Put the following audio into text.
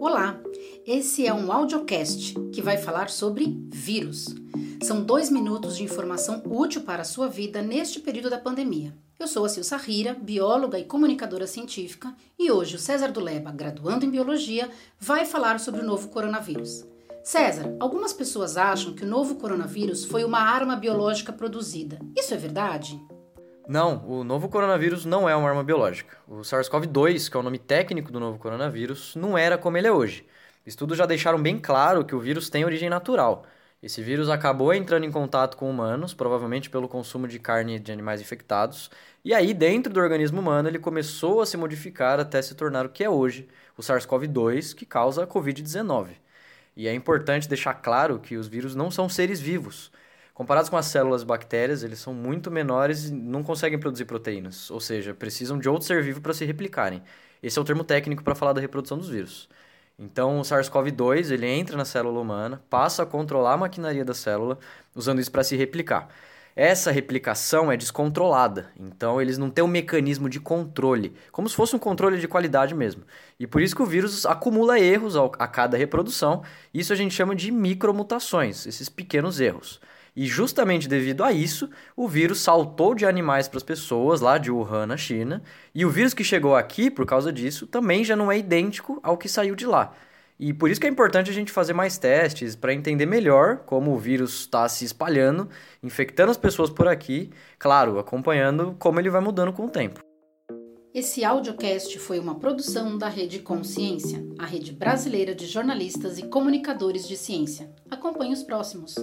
Olá, esse é um audiocast que vai falar sobre vírus. São dois minutos de informação útil para a sua vida neste período da pandemia. Eu sou a Silsa Rira, bióloga e comunicadora científica, e hoje o César Duleba, graduando em biologia, vai falar sobre o novo coronavírus. César, algumas pessoas acham que o novo coronavírus foi uma arma biológica produzida. Isso é verdade? Não, o novo coronavírus não é uma arma biológica. O SARS-CoV-2, que é o nome técnico do novo coronavírus, não era como ele é hoje. Estudos já deixaram bem claro que o vírus tem origem natural. Esse vírus acabou entrando em contato com humanos, provavelmente pelo consumo de carne de animais infectados, e aí, dentro do organismo humano, ele começou a se modificar até se tornar o que é hoje, o SARS-CoV-2, que causa a Covid-19. E é importante deixar claro que os vírus não são seres vivos. Comparados com as células bactérias, eles são muito menores e não conseguem produzir proteínas, ou seja, precisam de outro ser vivo para se replicarem. Esse é o termo técnico para falar da reprodução dos vírus. Então, o SARS-CoV-2 ele entra na célula humana, passa a controlar a maquinaria da célula, usando isso para se replicar. Essa replicação é descontrolada, então eles não têm um mecanismo de controle, como se fosse um controle de qualidade mesmo. E por isso que o vírus acumula erros a cada reprodução, isso a gente chama de micromutações, esses pequenos erros. E justamente devido a isso, o vírus saltou de animais para as pessoas, lá de Wuhan, na China. E o vírus que chegou aqui, por causa disso, também já não é idêntico ao que saiu de lá. E por isso que é importante a gente fazer mais testes para entender melhor como o vírus está se espalhando, infectando as pessoas por aqui, claro, acompanhando como ele vai mudando com o tempo. Esse audiocast foi uma produção da Rede Consciência, a rede brasileira de jornalistas e comunicadores de ciência. Acompanhe os próximos.